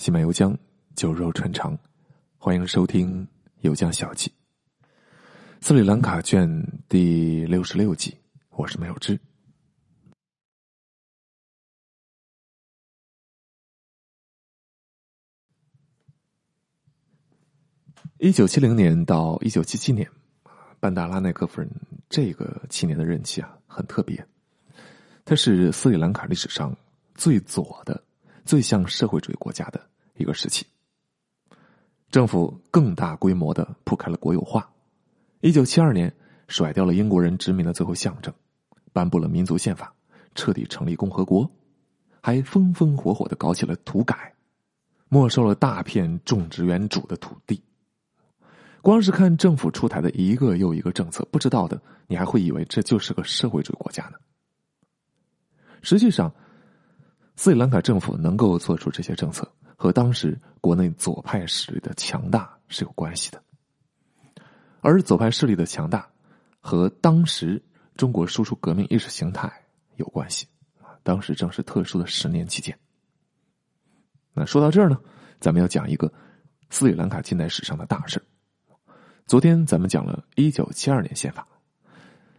喜马油江，酒肉穿肠，欢迎收听《油江小记》。斯里兰卡卷第六十六集，我是没有之。一九七零年到一九七七年，班达拉奈克夫人这个七年的任期啊，很特别。它是斯里兰卡历史上最左的、最像社会主义国家的。一个时期，政府更大规模的铺开了国有化。一九七二年，甩掉了英国人殖民的最后象征，颁布了民族宪法，彻底成立共和国，还风风火火的搞起了土改，没收了大片种植园主的土地。光是看政府出台的一个又一个政策，不知道的你还会以为这就是个社会主义国家呢。实际上，斯里兰卡政府能够做出这些政策。和当时国内左派势力的强大是有关系的，而左派势力的强大和当时中国输出革命意识形态有关系当时正是特殊的十年期间。那说到这儿呢，咱们要讲一个斯里兰卡近代史上的大事昨天咱们讲了一九七二年宪法，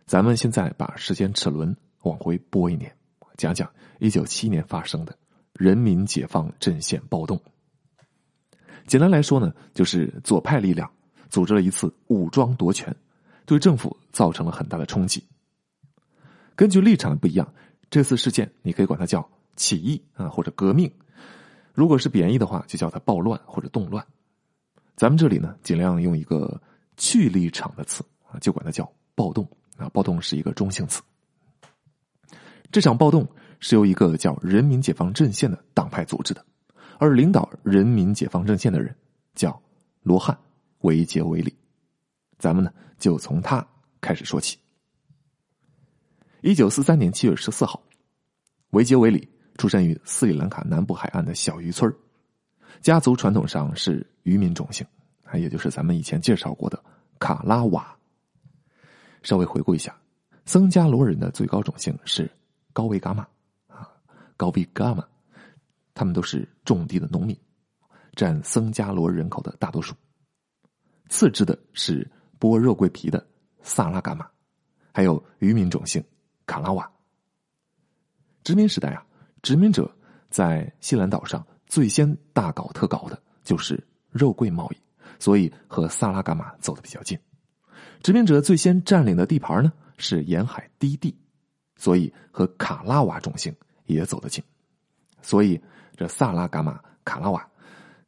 咱们现在把时间齿轮往回拨一年，讲讲一九七年发生的。人民解放阵线暴动，简单来说呢，就是左派力量组织了一次武装夺权，对政府造成了很大的冲击。根据立场不一样，这次事件你可以管它叫起义啊，或者革命；如果是贬义的话，就叫它暴乱或者动乱。咱们这里呢，尽量用一个去立场的词啊，就管它叫暴动啊。暴动是一个中性词。这场暴动。是由一个叫人民解放阵线的党派组织的，而领导人民解放阵线的人叫罗汉维杰维里。咱们呢就从他开始说起。一九四三年七月十四号，维杰维里出生于斯里兰卡南部海岸的小渔村家族传统上是渔民种姓，啊，也就是咱们以前介绍过的卡拉瓦。稍微回顾一下，僧伽罗人的最高种姓是高维伽马。高比伽马，他们都是种地的农民，占僧伽罗人口的大多数。次之的是剥肉桂皮的萨拉伽马，还有渔民种姓卡拉瓦。殖民时代啊，殖民者在西兰岛上最先大搞特搞的就是肉桂贸易，所以和萨拉伽马走的比较近。殖民者最先占领的地盘呢是沿海低地，所以和卡拉瓦种姓。也走得近，所以这萨拉伽马卡拉瓦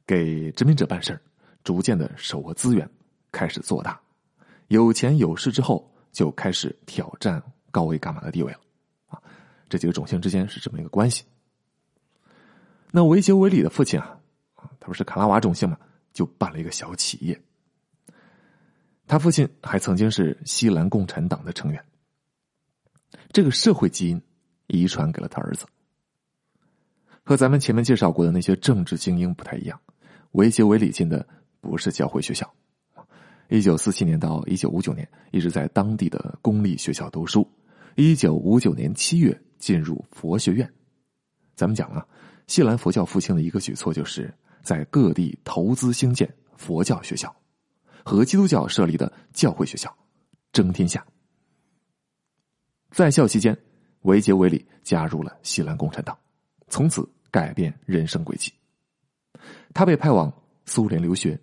给殖民者办事逐渐的手握资源，开始做大，有钱有势之后，就开始挑战高维伽马的地位了。啊，这几个种姓之间是这么一个关系。那维杰维里的父亲啊，他不是卡拉瓦种姓嘛，就办了一个小企业。他父亲还曾经是西兰共产党的成员，这个社会基因。遗传给了他儿子。和咱们前面介绍过的那些政治精英不太一样，维杰维里进的不是教会学校。一九四七年到一九五九年，一直在当地的公立学校读书。一九五九年七月进入佛学院。咱们讲啊，西兰佛教复兴的一个举措，就是在各地投资兴建佛教学校，和基督教设立的教会学校争天下。在校期间。维杰维里加入了西兰共产党，从此改变人生轨迹。他被派往苏联留学，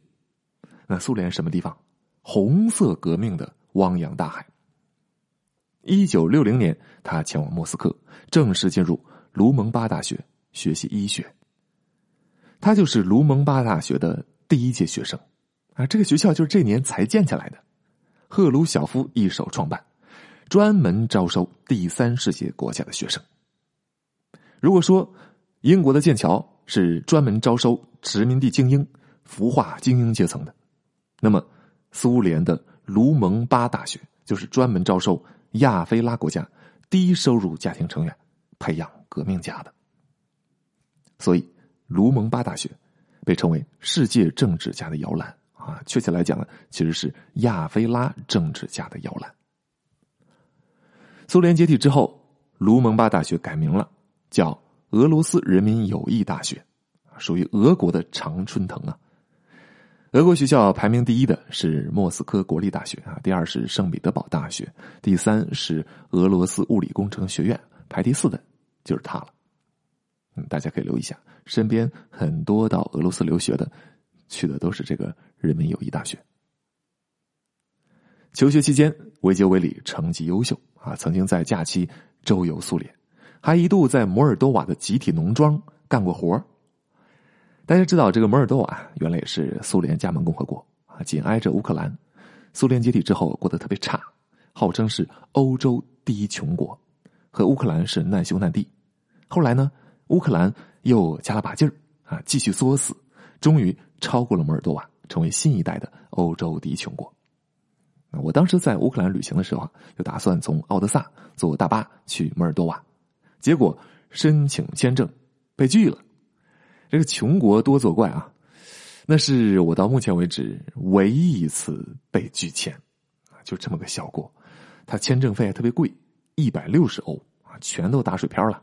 那苏联什么地方？红色革命的汪洋大海。一九六零年，他前往莫斯科，正式进入卢蒙巴大学学习医学。他就是卢蒙巴大学的第一届学生，啊，这个学校就是这年才建起来的，赫鲁晓夫一手创办。专门招收第三世界国家的学生。如果说英国的剑桥是专门招收殖民地精英、孵化精英阶层的，那么苏联的卢蒙巴大学就是专门招收亚非拉国家低收入家庭成员、培养革命家的。所以，卢蒙巴大学被称为世界政治家的摇篮啊，确切来讲呢，其实是亚非拉政治家的摇篮。苏联解体之后，卢蒙巴大学改名了，叫俄罗斯人民友谊大学，属于俄国的常春藤啊。俄国学校排名第一的是莫斯科国立大学啊，第二是圣彼得堡大学，第三是俄罗斯物理工程学院，排第四的就是它了。嗯，大家可以留意一下，身边很多到俄罗斯留学的，去的都是这个人民友谊大学。求学期间，维杰维里成绩优秀啊，曾经在假期周游苏联，还一度在摩尔多瓦的集体农庄干过活大家知道，这个摩尔多瓦原来也是苏联加盟共和国啊，紧挨着乌克兰。苏联解体之后过得特别差，号称是欧洲第一穷国，和乌克兰是难兄难弟。后来呢，乌克兰又加了把劲儿啊，继续作死，终于超过了摩尔多瓦，成为新一代的欧洲第一穷国。我当时在乌克兰旅行的时候，就打算从奥德萨坐大巴去摩尔多瓦，结果申请签证被拒了。这个穷国多作怪啊！那是我到目前为止唯一一次被拒签，就这么个小国，他签证费还特别贵，一百六十欧啊，全都打水漂了。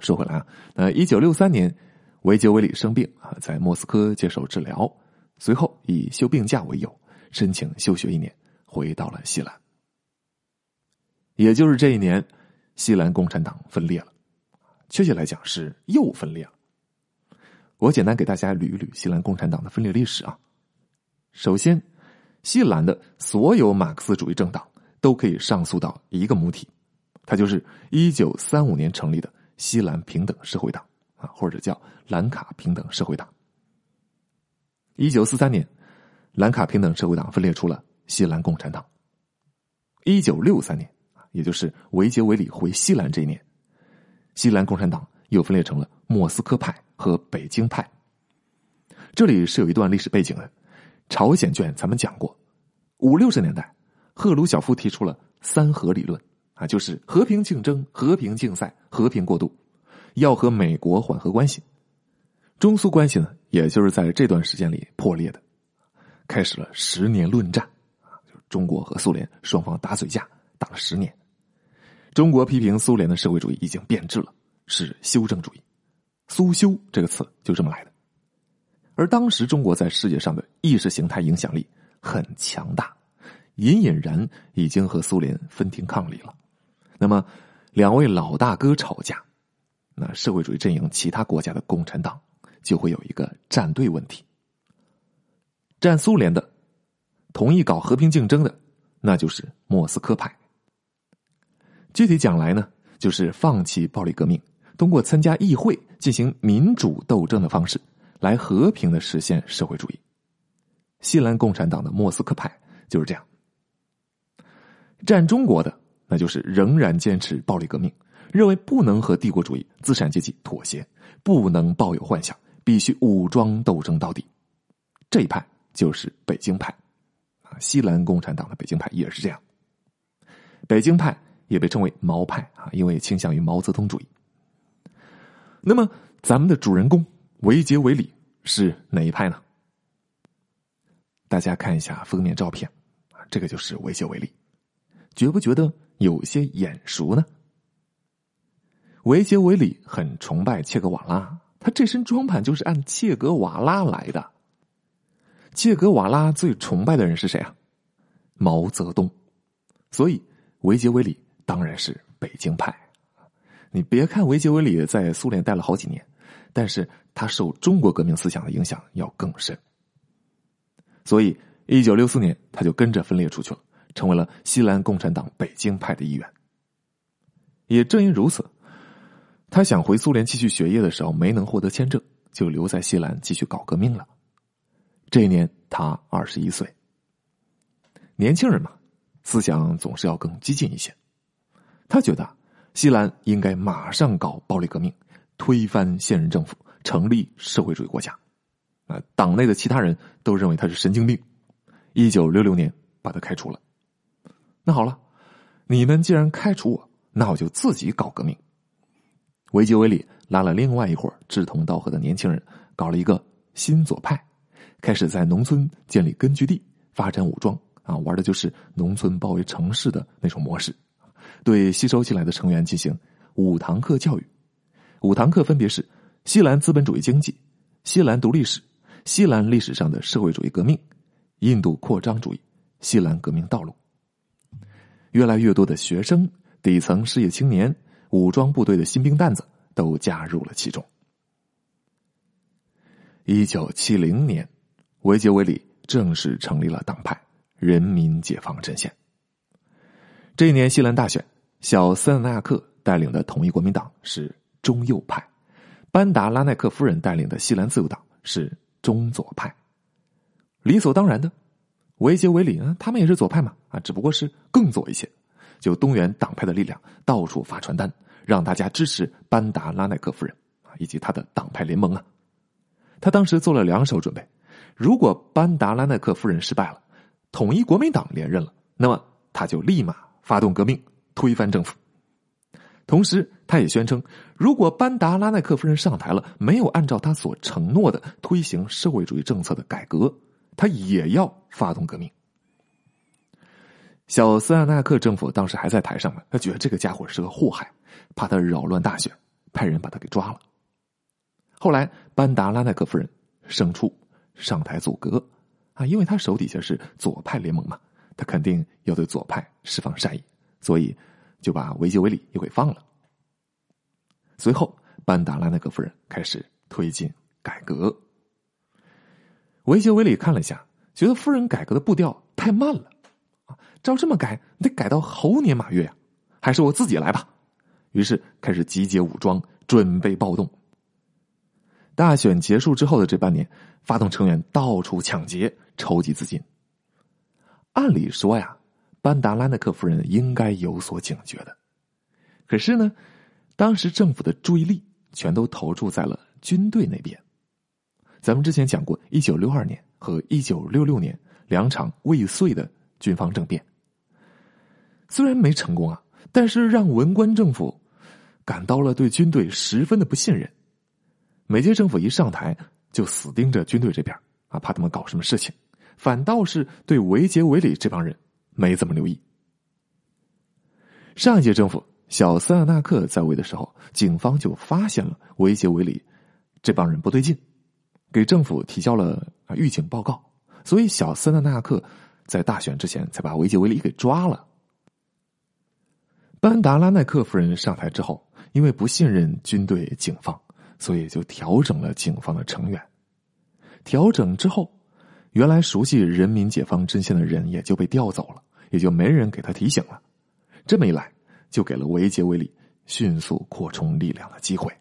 说回来啊，那一九六三年，维杰维里生病啊，在莫斯科接受治疗，随后以休病假为由，申请休学一年，回到了西兰。也就是这一年，西兰共产党分裂了。确切来讲是又分裂了。我简单给大家捋一捋西兰共产党的分裂历史啊。首先，西兰的所有马克思主义政党都可以上诉到一个母体，它就是一九三五年成立的西兰平等社会党啊，或者叫兰卡平等社会党。一九四三年，兰卡平等社会党分裂出了西兰共产党。一九六三年，也就是维杰维里回西兰这一年。西兰共产党又分裂成了莫斯科派和北京派。这里是有一段历史背景的。朝鲜卷咱们讲过，五六十年代，赫鲁晓夫提出了三和理论啊，就是和平竞争、和平竞赛、和平过渡，要和美国缓和关系。中苏关系呢，也就是在这段时间里破裂的，开始了十年论战啊，就是中国和苏联双方打嘴架，打了十年。中国批评苏联的社会主义已经变质了，是修正主义，“苏修”这个词就这么来的。而当时中国在世界上的意识形态影响力很强大，隐隐然已经和苏联分庭抗礼了。那么，两位老大哥吵架，那社会主义阵营其他国家的共产党就会有一个站队问题。站苏联的，同意搞和平竞争的，那就是莫斯科派。具体讲来呢，就是放弃暴力革命，通过参加议会进行民主斗争的方式，来和平的实现社会主义。西兰共产党的莫斯科派就是这样。战中国的，那就是仍然坚持暴力革命，认为不能和帝国主义资产阶级妥协，不能抱有幻想，必须武装斗争到底。这一派就是北京派，啊，西兰共产党的北京派也是这样。北京派。也被称为毛派啊，因为倾向于毛泽东主义。那么，咱们的主人公维杰维里是哪一派呢？大家看一下封面照片啊，这个就是维杰维里，觉不觉得有些眼熟呢？维杰维里很崇拜切格瓦拉，他这身装扮就是按切格瓦拉来的。切格瓦拉最崇拜的人是谁啊？毛泽东，所以维杰维里。当然是北京派，你别看维杰维里在苏联待了好几年，但是他受中国革命思想的影响要更深。所以，一九六四年他就跟着分裂出去了，成为了西兰共产党北京派的一员。也正因如此，他想回苏联继续学业的时候没能获得签证，就留在西兰继续搞革命了。这一年他二十一岁，年轻人嘛，思想总是要更激进一些。他觉得，西兰应该马上搞暴力革命，推翻现任政府，成立社会主义国家。啊，党内的其他人都认为他是神经病。一九六六年把他开除了。那好了，你们既然开除我，那我就自己搞革命。维基维里拉了另外一伙志同道合的年轻人，搞了一个新左派，开始在农村建立根据地，发展武装。啊，玩的就是农村包围城市的那种模式。对吸收进来的成员进行五堂课教育，五堂课分别是西兰资本主义经济、西兰独立史、西兰历史上的社会主义革命、印度扩张主义、西兰革命道路。越来越多的学生、底层失业青年、武装部队的新兵蛋子都加入了其中。一九七零年，维杰维里正式成立了党派——人民解放阵线。这一年西兰大选，小斯纳纳克带领的统一国民党是中右派，班达拉奈克夫人带领的西兰自由党是中左派。理所当然的。维杰维里呢？他们也是左派嘛，啊，只不过是更左一些，就动员党派的力量，到处发传单，让大家支持班达拉奈克夫人啊，以及他的党派联盟啊。他当时做了两手准备：如果班达拉奈克夫人失败了，统一国民党连任了，那么他就立马发动革命，推翻政府。同时，他也宣称，如果班达拉奈克夫人上台了，没有按照他所承诺的推行社会主义政策的改革。他也要发动革命。小斯亚纳克政府当时还在台上呢，他觉得这个家伙是个祸害，怕他扰乱大选，派人把他给抓了。后来班达拉奈克夫人胜出，上台阻隔啊，因为他手底下是左派联盟嘛，他肯定要对左派释放善意，所以就把维杰维里又给放了。随后，班达拉奈克夫人开始推进改革。维杰维里看了一下，觉得夫人改革的步调太慢了，啊，照这么改得改到猴年马月呀，还是我自己来吧。于是开始集结武装，准备暴动。大选结束之后的这半年，发动成员到处抢劫、筹集资金。按理说呀，班达拉纳克夫人应该有所警觉的，可是呢，当时政府的注意力全都投注在了军队那边。咱们之前讲过，一九六二年和一九六六年两场未遂的军方政变，虽然没成功啊，但是让文官政府感到了对军队十分的不信任。每届政府一上台，就死盯着军队这边啊，怕他们搞什么事情，反倒是对维杰维里这帮人没怎么留意。上一届政府小斯亚纳克在位的时候，警方就发现了维杰维里这帮人不对劲。给政府提交了啊预警报告，所以小斯纳纳克在大选之前才把维杰维里给抓了。班达拉奈克夫人上台之后，因为不信任军队警方，所以就调整了警方的成员。调整之后，原来熟悉人民解放阵线的人也就被调走了，也就没人给他提醒了。这么一来，就给了维杰维里迅速扩充力量的机会。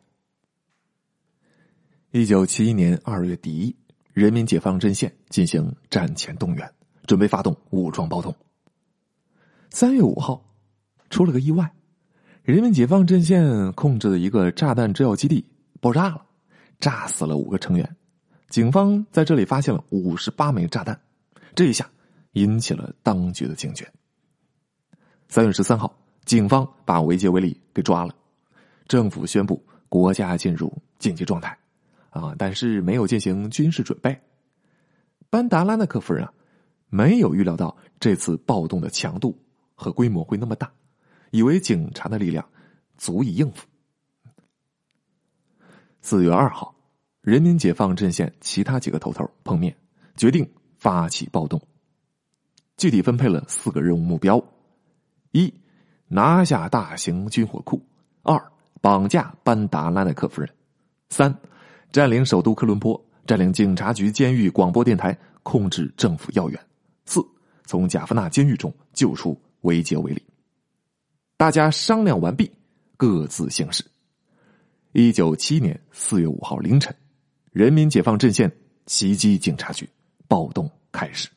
一九七一年二月底，人民解放阵线进行战前动员，准备发动武装暴动。三月五号，出了个意外，人民解放阵线控制的一个炸弹制药基地爆炸了，炸死了五个成员。警方在这里发现了五十八枚炸弹，这一下引起了当局的警觉。三月十三号，警方把维杰维里给抓了，政府宣布国家进入紧急状态。啊！但是没有进行军事准备。班达拉纳克夫人啊，没有预料到这次暴动的强度和规模会那么大，以为警察的力量足以应付。四月二号，人民解放阵线其他几个头头碰面，决定发起暴动。具体分配了四个任务目标：一、拿下大型军火库；二、绑架班达拉奈克夫人；三。占领首都科伦坡，占领警察局、监狱、广播电台，控制政府要员。四，从贾夫纳监狱中救出维杰维里。大家商量完毕，各自行事。一九七年四月五号凌晨，人民解放阵线袭击警察局，暴动开始。